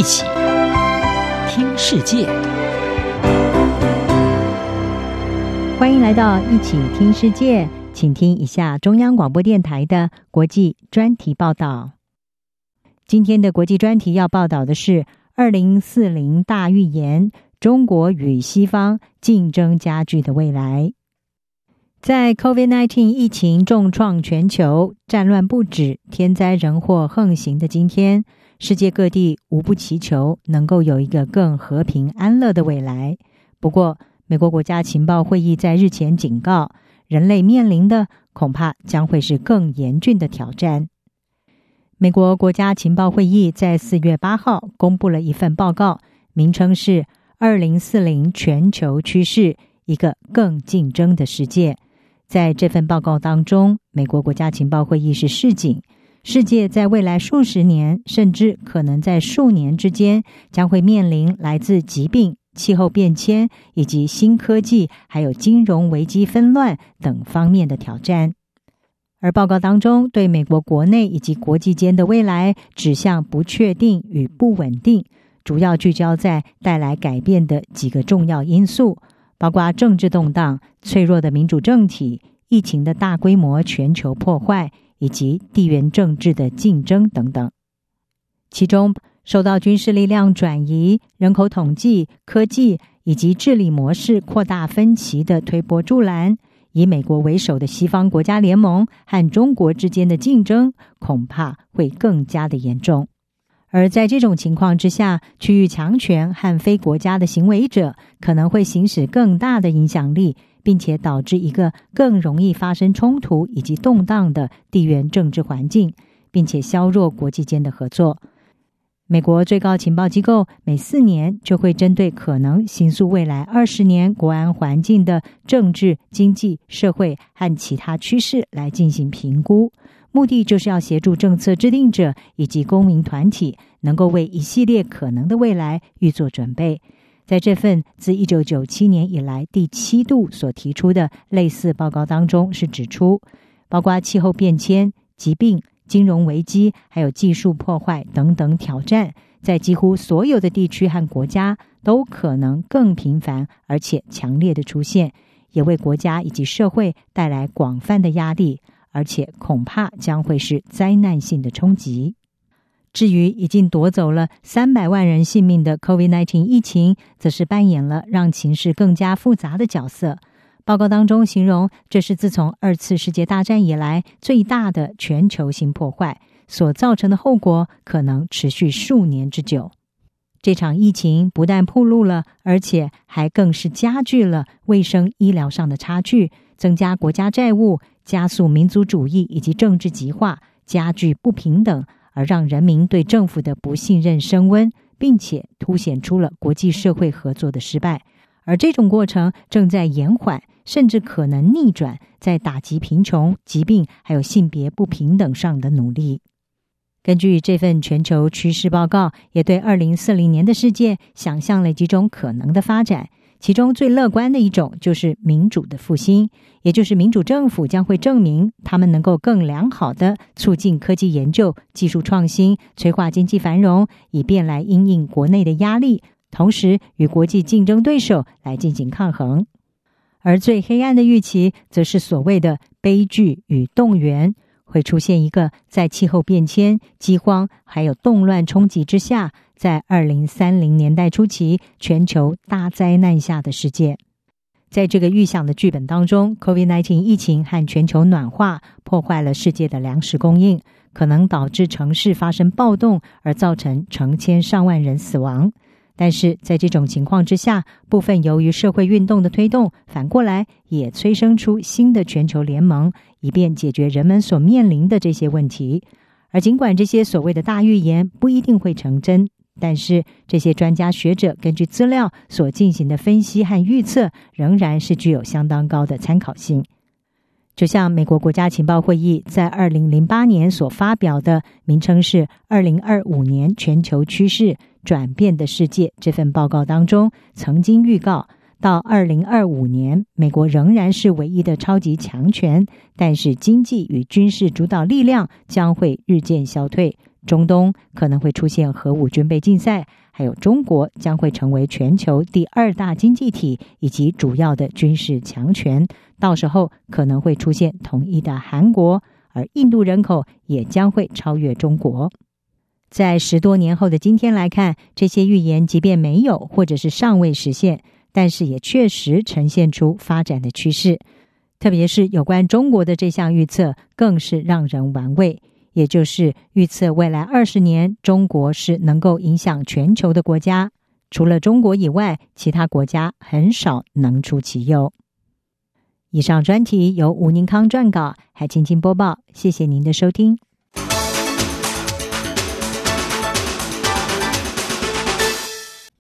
一起听世界，欢迎来到一起听世界，请听一下中央广播电台的国际专题报道。今天的国际专题要报道的是二零四零大预言：中国与西方竞争加剧的未来。在 COVID-19 疫情重创全球、战乱不止、天灾人祸横行的今天，世界各地无不祈求能够有一个更和平安乐的未来。不过，美国国家情报会议在日前警告，人类面临的恐怕将会是更严峻的挑战。美国国家情报会议在四月八号公布了一份报告，名称是《二零四零全球趋势：一个更竞争的世界》。在这份报告当中，美国国家情报会议是示警，世界在未来数十年，甚至可能在数年之间，将会面临来自疾病、气候变迁以及新科技，还有金融危机纷乱等方面的挑战。而报告当中对美国国内以及国际间的未来指向不确定与不稳定，主要聚焦在带来改变的几个重要因素。包括政治动荡、脆弱的民主政体、疫情的大规模全球破坏，以及地缘政治的竞争等等。其中，受到军事力量转移、人口统计、科技以及治理模式扩大分歧的推波助澜，以美国为首的西方国家联盟和中国之间的竞争，恐怕会更加的严重。而在这种情况之下，区域强权和非国家的行为者可能会行使更大的影响力，并且导致一个更容易发生冲突以及动荡的地缘政治环境，并且削弱国际间的合作。美国最高情报机构每四年就会针对可能形塑未来二十年国安环境的政治、经济、社会和其他趋势来进行评估。目的就是要协助政策制定者以及公民团体，能够为一系列可能的未来预做准备。在这份自一九九七年以来第七度所提出的类似报告当中，是指出，包括气候变迁、疾病、金融危机，还有技术破坏等等挑战，在几乎所有的地区和国家都可能更频繁而且强烈的出现，也为国家以及社会带来广泛的压力。而且恐怕将会是灾难性的冲击。至于已经夺走了三百万人性命的 COVID-19 疫情，则是扮演了让情势更加复杂的角色。报告当中形容，这是自从二次世界大战以来最大的全球性破坏，所造成的后果可能持续数年之久。这场疫情不但暴露了，而且还更是加剧了卫生医疗上的差距，增加国家债务。加速民族主义以及政治极化，加剧不平等，而让人民对政府的不信任升温，并且凸显出了国际社会合作的失败。而这种过程正在延缓，甚至可能逆转，在打击贫穷、疾病还有性别不平等上的努力。根据这份全球趋势报告，也对二零四零年的世界想象了几种可能的发展。其中最乐观的一种就是民主的复兴，也就是民主政府将会证明他们能够更良好的促进科技研究、技术创新、催化经济繁荣，以便来因应国内的压力，同时与国际竞争对手来进行抗衡。而最黑暗的预期，则是所谓的悲剧与动员。会出现一个在气候变迁、饥荒还有动乱冲击之下，在二零三零年代初期全球大灾难下的世界。在这个预想的剧本当中，COVID-19 疫情和全球暖化破坏了世界的粮食供应，可能导致城市发生暴动，而造成成千上万人死亡。但是在这种情况之下，部分由于社会运动的推动，反过来也催生出新的全球联盟，以便解决人们所面临的这些问题。而尽管这些所谓的大预言不一定会成真，但是这些专家学者根据资料所进行的分析和预测，仍然是具有相当高的参考性。就像美国国家情报会议在二零零八年所发表的，名称是《二零二五年全球趋势：转变的世界》这份报告当中，曾经预告，到二零二五年，美国仍然是唯一的超级强权，但是经济与军事主导力量将会日渐消退，中东可能会出现核武军备竞赛，还有中国将会成为全球第二大经济体以及主要的军事强权。到时候可能会出现统一的韩国，而印度人口也将会超越中国。在十多年后的今天来看，这些预言即便没有或者是尚未实现，但是也确实呈现出发展的趋势。特别是有关中国的这项预测，更是让人玩味。也就是预测未来二十年，中国是能够影响全球的国家。除了中国以外，其他国家很少能出其右。以上专题由吴宁康撰稿，海清清播报。谢谢您的收听。